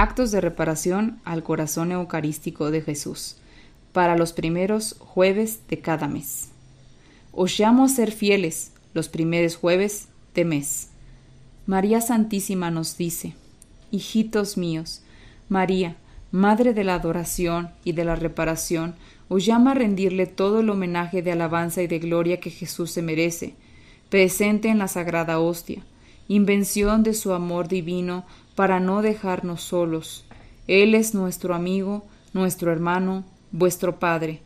Actos de reparación al corazón eucarístico de Jesús para los primeros jueves de cada mes. Os llamo a ser fieles los primeros jueves de mes. María Santísima nos dice, Hijitos míos, María, Madre de la adoración y de la reparación, os llama a rendirle todo el homenaje de alabanza y de gloria que Jesús se merece, presente en la sagrada hostia, invención de su amor divino para no dejarnos solos. Él es nuestro amigo, nuestro hermano, vuestro Padre.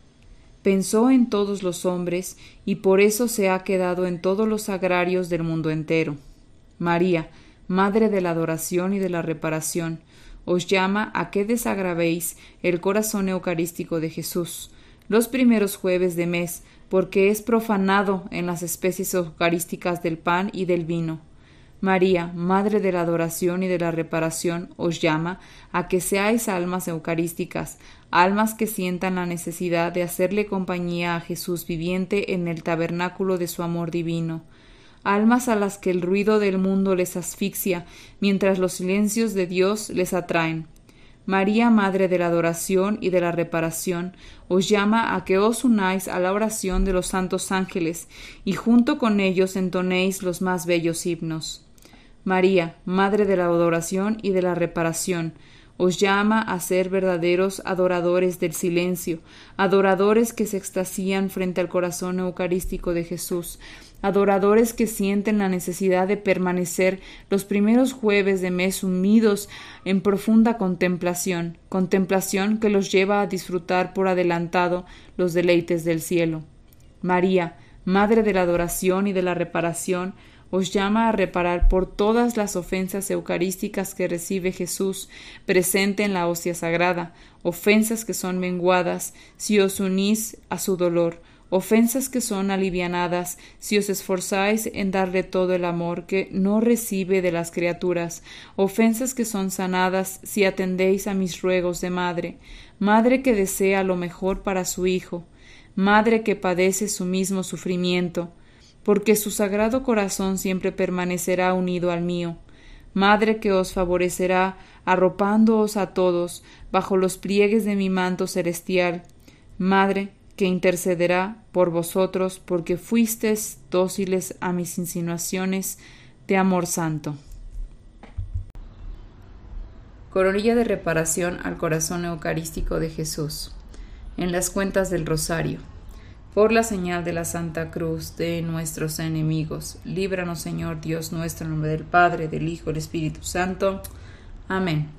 Pensó en todos los hombres y por eso se ha quedado en todos los agrarios del mundo entero. María, Madre de la adoración y de la reparación, os llama a que desagravéis el corazón eucarístico de Jesús los primeros jueves de mes, porque es profanado en las especies eucarísticas del pan y del vino. María, Madre de la adoración y de la reparación, os llama a que seáis almas eucarísticas, almas que sientan la necesidad de hacerle compañía a Jesús viviente en el tabernáculo de su amor divino, almas a las que el ruido del mundo les asfixia, mientras los silencios de Dios les atraen. María, Madre de la adoración y de la reparación, os llama a que os unáis a la oración de los santos ángeles y junto con ellos entonéis los más bellos himnos. María, Madre de la adoración y de la reparación, os llama a ser verdaderos adoradores del silencio, adoradores que se extasían frente al corazón eucarístico de Jesús, adoradores que sienten la necesidad de permanecer los primeros jueves de mes unidos en profunda contemplación, contemplación que los lleva a disfrutar por adelantado los deleites del cielo. María, Madre de la adoración y de la reparación, os llama a reparar por todas las ofensas eucarísticas que recibe Jesús presente en la hostia sagrada, ofensas que son menguadas si os unís a su dolor, ofensas que son alivianadas si os esforzáis en darle todo el amor que no recibe de las criaturas, ofensas que son sanadas si atendéis a mis ruegos de madre, madre que desea lo mejor para su hijo, madre que padece su mismo sufrimiento, porque su sagrado corazón siempre permanecerá unido al mío. Madre que os favorecerá, arropándoos a todos bajo los pliegues de mi manto celestial. Madre que intercederá por vosotros, porque fuisteis dóciles a mis insinuaciones de amor santo. Coronilla de reparación al corazón eucarístico de Jesús. En las cuentas del Rosario por la señal de la Santa Cruz de nuestros enemigos. Líbranos, Señor Dios nuestro, en nombre del Padre, del Hijo, del Espíritu Santo. Amén.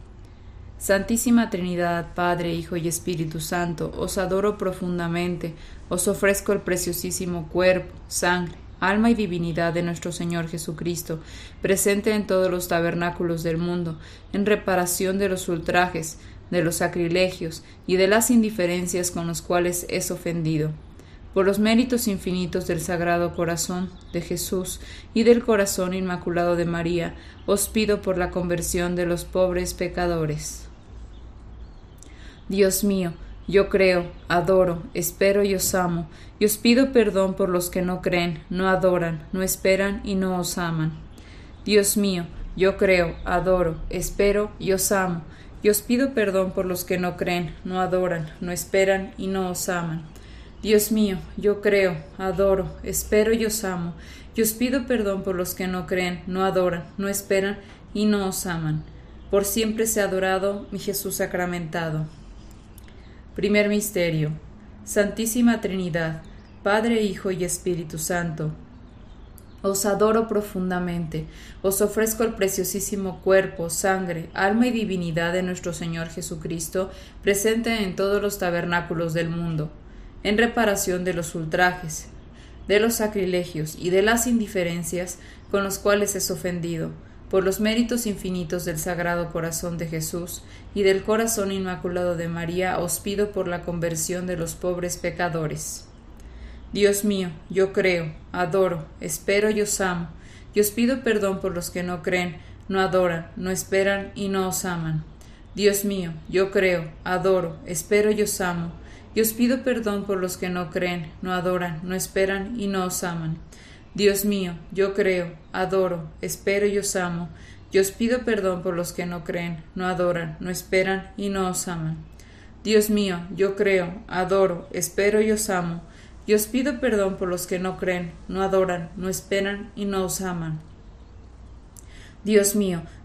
Santísima Trinidad, Padre, Hijo y Espíritu Santo, os adoro profundamente, os ofrezco el preciosísimo cuerpo, sangre, alma y divinidad de nuestro Señor Jesucristo, presente en todos los tabernáculos del mundo, en reparación de los ultrajes, de los sacrilegios y de las indiferencias con los cuales es ofendido por los méritos infinitos del Sagrado Corazón de Jesús y del Corazón Inmaculado de María, os pido por la conversión de los pobres pecadores. Dios mío, yo creo, adoro, espero y os amo, y os pido perdón por los que no creen, no adoran, no esperan y no os aman. Dios mío, yo creo, adoro, espero y os amo, y os pido perdón por los que no creen, no adoran, no esperan y no os aman. Dios mío, yo creo, adoro, espero y os amo, y os pido perdón por los que no creen, no adoran, no esperan y no os aman. Por siempre sea adorado mi Jesús sacramentado. Primer Misterio. Santísima Trinidad, Padre, Hijo y Espíritu Santo. Os adoro profundamente, os ofrezco el preciosísimo cuerpo, sangre, alma y divinidad de nuestro Señor Jesucristo, presente en todos los tabernáculos del mundo en reparación de los ultrajes, de los sacrilegios y de las indiferencias con los cuales es ofendido, por los méritos infinitos del Sagrado Corazón de Jesús y del Corazón Inmaculado de María, os pido por la conversión de los pobres pecadores. Dios mío, yo creo, adoro, espero y os amo, y os pido perdón por los que no creen, no adoran, no esperan y no os aman. Dios mío, yo creo, adoro, espero y os amo, y os pido perdón por los que no creen, no adoran, no esperan y no os aman. Dios mío, yo creo, adoro, espero y os amo, y os pido perdón por los que no creen, no adoran, no esperan y no os aman. Dios mío, yo creo, adoro, espero y os amo, y os pido perdón por los que no creen, no adoran, no esperan y no os aman. Dios mío,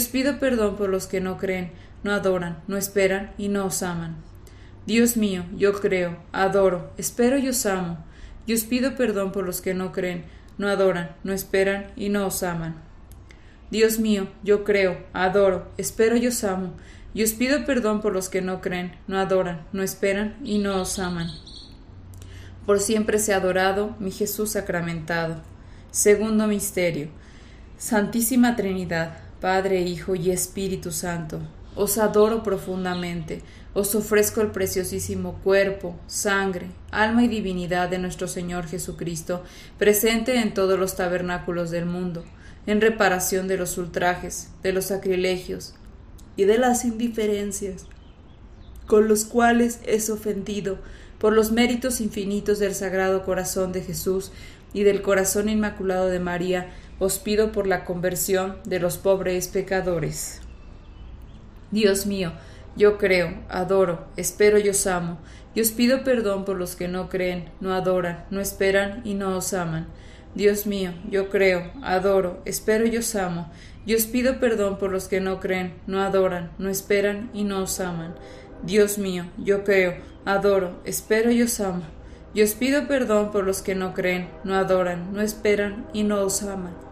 pido perdón por los que no creen, no adoran, no esperan y no os aman. Dios mío, yo creo, adoro, espero y os amo, y os pido perdón por los que no creen, no adoran, no esperan y no os aman. Dios mío, yo creo, adoro, espero y os amo, y os pido perdón por los que no creen, no adoran, no esperan y no os aman. Por siempre sea adorado mi Jesús sacramentado. Segundo misterio. Santísima Trinidad, Padre, Hijo y Espíritu Santo, os adoro profundamente. Os ofrezco el preciosísimo cuerpo, sangre, alma y divinidad de nuestro Señor Jesucristo, presente en todos los tabernáculos del mundo, en reparación de los ultrajes, de los sacrilegios y de las indiferencias con los cuales es ofendido por los méritos infinitos del Sagrado Corazón de Jesús y del Corazón Inmaculado de María, os pido por la conversión de los pobres pecadores. Dios mío, yo creo, adoro, espero y os amo, y os pido perdón por los que no creen, no adoran, no esperan y no os aman. Dios mío, yo creo, adoro, espero y os amo, y os pido perdón por los que no creen, no adoran, no esperan y no os aman. Dios mío, yo creo, adoro, espero y os amo, y os pido perdón por los que no creen, no adoran, no esperan y no os aman.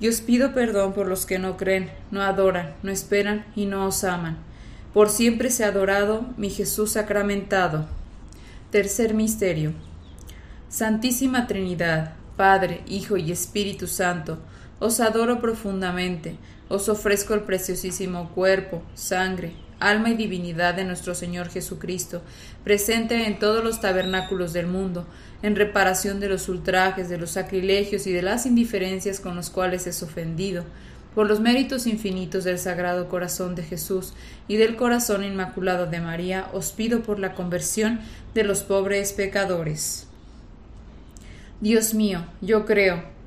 y os pido perdón por los que no creen, no adoran, no esperan y no os aman. Por siempre sea adorado mi Jesús sacramentado. Tercer misterio. Santísima Trinidad, Padre, Hijo y Espíritu Santo, os adoro profundamente, os ofrezco el preciosísimo cuerpo, sangre, alma y divinidad de nuestro Señor Jesucristo, presente en todos los tabernáculos del mundo, en reparación de los ultrajes, de los sacrilegios y de las indiferencias con los cuales es ofendido, por los méritos infinitos del Sagrado Corazón de Jesús y del Corazón Inmaculado de María, os pido por la conversión de los pobres pecadores. Dios mío, yo creo,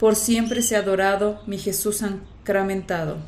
Por siempre sea adorado mi Jesús sacramentado.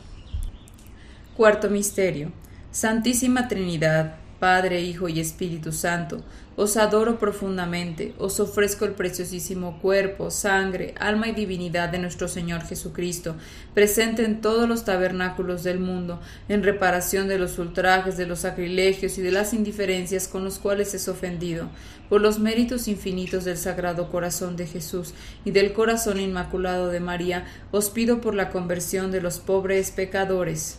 Cuarto Misterio. Santísima Trinidad, Padre, Hijo y Espíritu Santo, os adoro profundamente, os ofrezco el preciosísimo cuerpo, sangre, alma y divinidad de nuestro Señor Jesucristo, presente en todos los tabernáculos del mundo, en reparación de los ultrajes, de los sacrilegios y de las indiferencias con los cuales es ofendido, por los méritos infinitos del Sagrado Corazón de Jesús y del Corazón Inmaculado de María, os pido por la conversión de los pobres pecadores.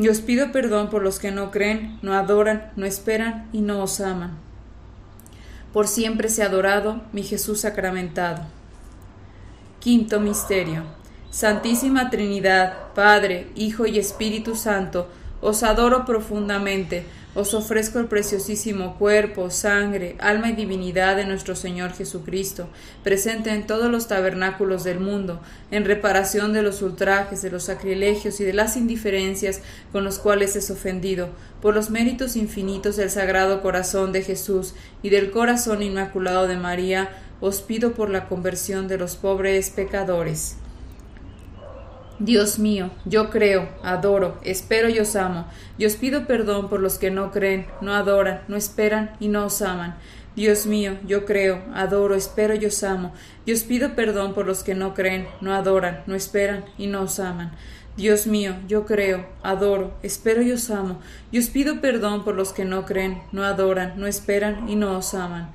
y os pido perdón por los que no creen, no adoran, no esperan y no os aman. Por siempre sea adorado mi Jesús sacramentado. Quinto Misterio. Santísima Trinidad, Padre, Hijo y Espíritu Santo, os adoro profundamente os ofrezco el preciosísimo cuerpo, sangre, alma y divinidad de nuestro Señor Jesucristo, presente en todos los tabernáculos del mundo, en reparación de los ultrajes, de los sacrilegios y de las indiferencias con los cuales es ofendido, por los méritos infinitos del Sagrado Corazón de Jesús y del Corazón Inmaculado de María, os pido por la conversión de los pobres pecadores. Dios mío, yo creo, adoro, espero y os amo, y os pido perdón por los que no creen, no adoran, no esperan y no os aman. Dios mío, yo creo, adoro, espero y os amo, y os pido perdón por los que no creen, no adoran, no esperan y no os aman. Dios mío, yo creo, adoro, espero y os amo, y os pido perdón por los que no creen, no adoran, no esperan y no os aman.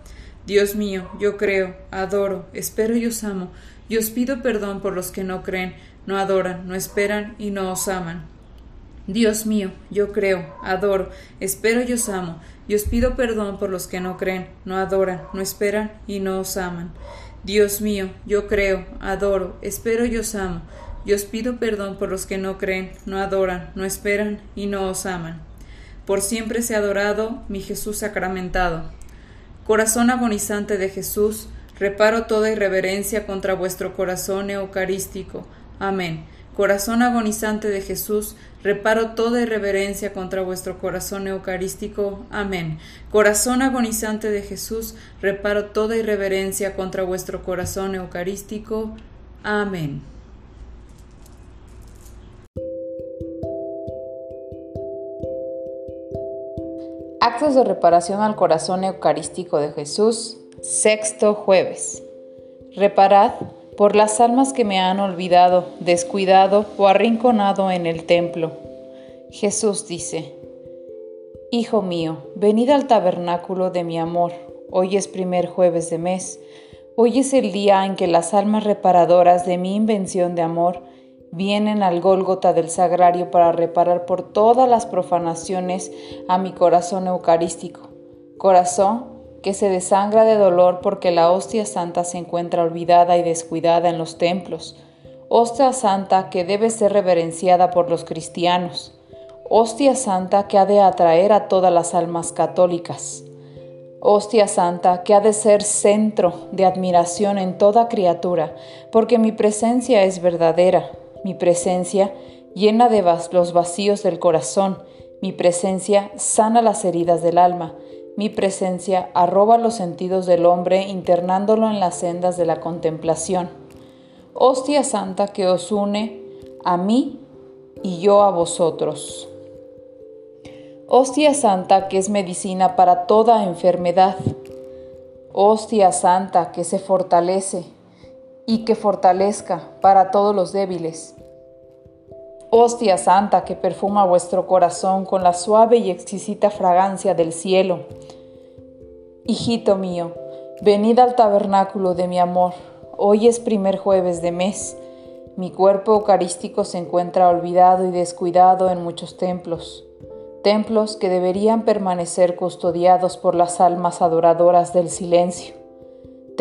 Dios mío, yo creo, adoro, espero y os amo, y os pido perdón por los que no creen, no adoran, no esperan y no os aman. Dios mío, yo creo, adoro, espero y os amo, y os pido perdón por los que no creen, no adoran, no esperan y no os aman. Dios mío, yo creo, adoro, espero y os amo, y os pido perdón por los que no creen, no adoran, no esperan y no os aman. Por siempre sea adorado mi Jesús sacramentado. Corazón agonizante de Jesús, reparo toda irreverencia contra vuestro corazón eucarístico. Amén. Corazón agonizante de Jesús, reparo toda irreverencia contra vuestro corazón eucarístico. Amén. Corazón agonizante de Jesús, reparo toda irreverencia contra vuestro corazón eucarístico. Amén. Actos de reparación al corazón eucarístico de Jesús, sexto jueves. Reparad por las almas que me han olvidado, descuidado o arrinconado en el templo. Jesús dice, Hijo mío, venid al tabernáculo de mi amor. Hoy es primer jueves de mes. Hoy es el día en que las almas reparadoras de mi invención de amor vienen al Gólgota del Sagrario para reparar por todas las profanaciones a mi corazón eucarístico. Corazón que se desangra de dolor porque la hostia santa se encuentra olvidada y descuidada en los templos. Hostia santa que debe ser reverenciada por los cristianos. Hostia santa que ha de atraer a todas las almas católicas. Hostia santa que ha de ser centro de admiración en toda criatura, porque mi presencia es verdadera, mi presencia llena de los vacíos del corazón, mi presencia sana las heridas del alma, mi presencia arroba los sentidos del hombre internándolo en las sendas de la contemplación. Hostia santa que os une a mí y yo a vosotros. Hostia santa que es medicina para toda enfermedad. Hostia santa que se fortalece y que fortalezca para todos los débiles. Hostia santa que perfuma vuestro corazón con la suave y exquisita fragancia del cielo. Hijito mío, venid al tabernáculo de mi amor. Hoy es primer jueves de mes. Mi cuerpo eucarístico se encuentra olvidado y descuidado en muchos templos, templos que deberían permanecer custodiados por las almas adoradoras del silencio,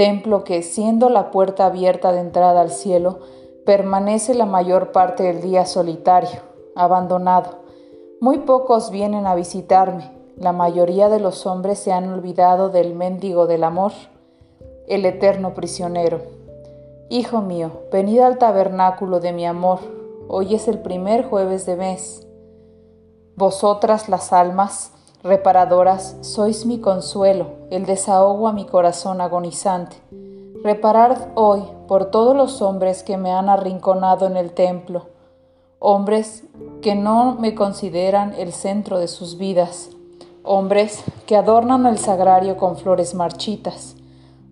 templo que, siendo la puerta abierta de entrada al cielo, permanece la mayor parte del día solitario, abandonado. Muy pocos vienen a visitarme. La mayoría de los hombres se han olvidado del mendigo del amor, el eterno prisionero. Hijo mío, venid al tabernáculo de mi amor. Hoy es el primer jueves de mes. Vosotras las almas reparadoras sois mi consuelo, el desahogo a mi corazón agonizante. Reparad hoy por todos los hombres que me han arrinconado en el templo, hombres que no me consideran el centro de sus vidas, hombres que adornan el sagrario con flores marchitas,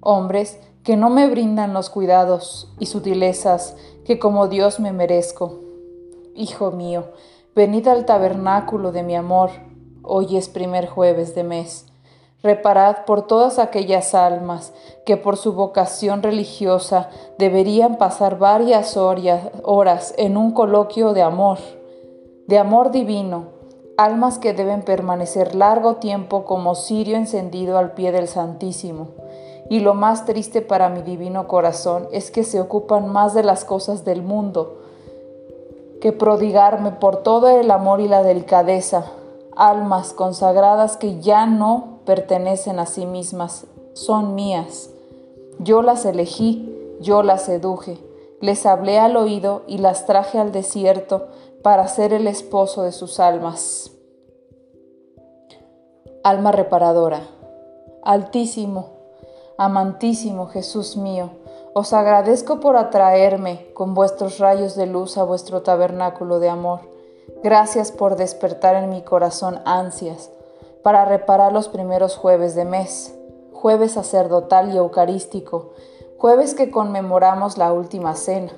hombres que no me brindan los cuidados y sutilezas que como Dios me merezco. Hijo mío, venid al tabernáculo de mi amor, hoy es primer jueves de mes Reparad por todas aquellas almas que por su vocación religiosa deberían pasar varias horas en un coloquio de amor, de amor divino, almas que deben permanecer largo tiempo como cirio encendido al pie del Santísimo. Y lo más triste para mi divino corazón es que se ocupan más de las cosas del mundo que prodigarme por todo el amor y la delicadeza, almas consagradas que ya no pertenecen a sí mismas, son mías. Yo las elegí, yo las seduje, les hablé al oído y las traje al desierto para ser el esposo de sus almas. Alma reparadora, altísimo, amantísimo Jesús mío, os agradezco por atraerme con vuestros rayos de luz a vuestro tabernáculo de amor. Gracias por despertar en mi corazón ansias para reparar los primeros jueves de mes, jueves sacerdotal y eucarístico, jueves que conmemoramos la última cena.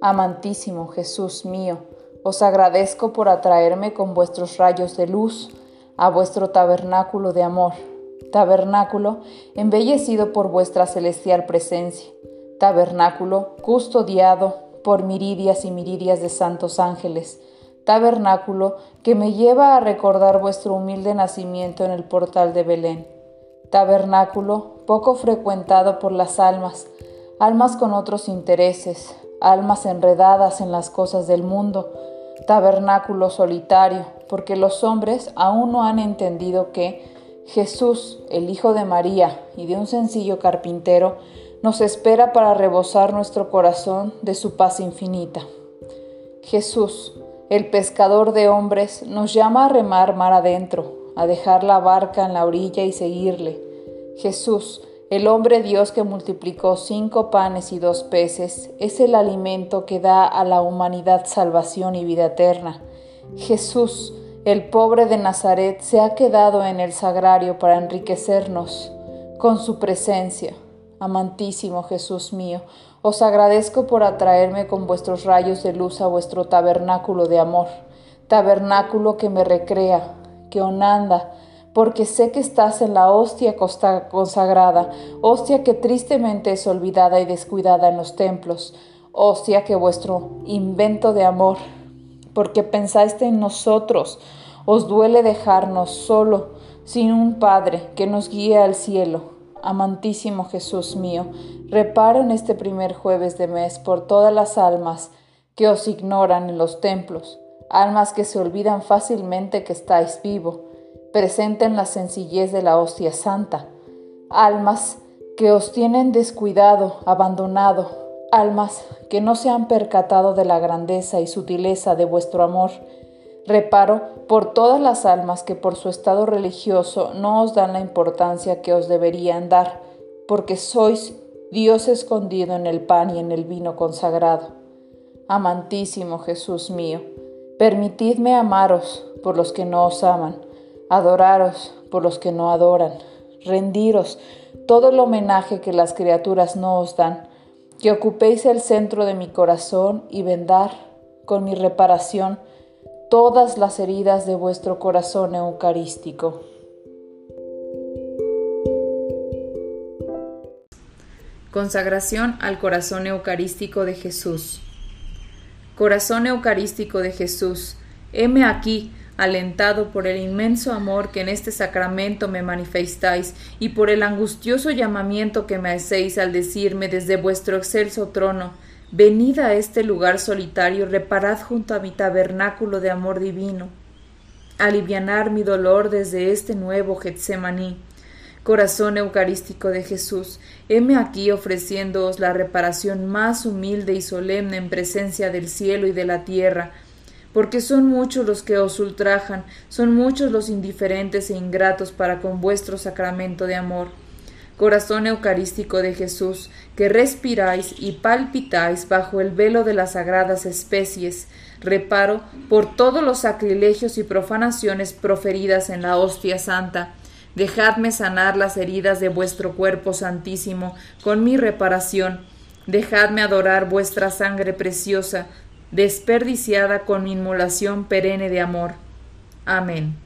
Amantísimo Jesús mío, os agradezco por atraerme con vuestros rayos de luz a vuestro tabernáculo de amor, tabernáculo embellecido por vuestra celestial presencia, tabernáculo custodiado por miridias y miridias de santos ángeles, tabernáculo que me lleva a recordar vuestro humilde nacimiento en el portal de Belén. Tabernáculo poco frecuentado por las almas, almas con otros intereses, almas enredadas en las cosas del mundo, tabernáculo solitario, porque los hombres aún no han entendido que Jesús, el Hijo de María y de un sencillo carpintero, nos espera para rebosar nuestro corazón de su paz infinita. Jesús, el pescador de hombres, nos llama a remar mar adentro, a dejar la barca en la orilla y seguirle. Jesús, el hombre Dios que multiplicó cinco panes y dos peces, es el alimento que da a la humanidad salvación y vida eterna. Jesús, el pobre de Nazaret, se ha quedado en el sagrario para enriquecernos con su presencia. Amantísimo Jesús mío, os agradezco por atraerme con vuestros rayos de luz a vuestro tabernáculo de amor, tabernáculo que me recrea, que onanda, porque sé que estás en la hostia consagrada, hostia que tristemente es olvidada y descuidada en los templos, hostia que vuestro invento de amor, porque pensáis en nosotros, os duele dejarnos solo, sin un Padre que nos guíe al cielo. Amantísimo Jesús mío, reparo en este primer jueves de mes por todas las almas que os ignoran en los templos, almas que se olvidan fácilmente que estáis vivo, presenten la sencillez de la hostia santa, almas que os tienen descuidado, abandonado, almas que no se han percatado de la grandeza y sutileza de vuestro amor. Reparo por todas las almas que por su estado religioso no os dan la importancia que os deberían dar, porque sois Dios escondido en el pan y en el vino consagrado. Amantísimo Jesús mío, permitidme amaros por los que no os aman, adoraros por los que no adoran, rendiros todo el homenaje que las criaturas no os dan, que ocupéis el centro de mi corazón y vendar con mi reparación todas las heridas de vuestro corazón eucarístico. Consagración al corazón eucarístico de Jesús. Corazón eucarístico de Jesús, heme aquí alentado por el inmenso amor que en este sacramento me manifestáis y por el angustioso llamamiento que me hacéis al decirme desde vuestro excelso trono, venid a este lugar solitario, reparad junto a mi tabernáculo de amor divino, alivianar mi dolor desde este nuevo Getsemaní. Corazón eucarístico de Jesús, heme aquí ofreciéndoos la reparación más humilde y solemne en presencia del cielo y de la tierra, porque son muchos los que os ultrajan, son muchos los indiferentes e ingratos para con vuestro sacramento de amor. Corazón eucarístico de Jesús, que respiráis y palpitáis bajo el velo de las sagradas especies, reparo por todos los sacrilegios y profanaciones proferidas en la hostia santa. Dejadme sanar las heridas de vuestro cuerpo santísimo con mi reparación. Dejadme adorar vuestra sangre preciosa, desperdiciada con mi inmolación perenne de amor. Amén.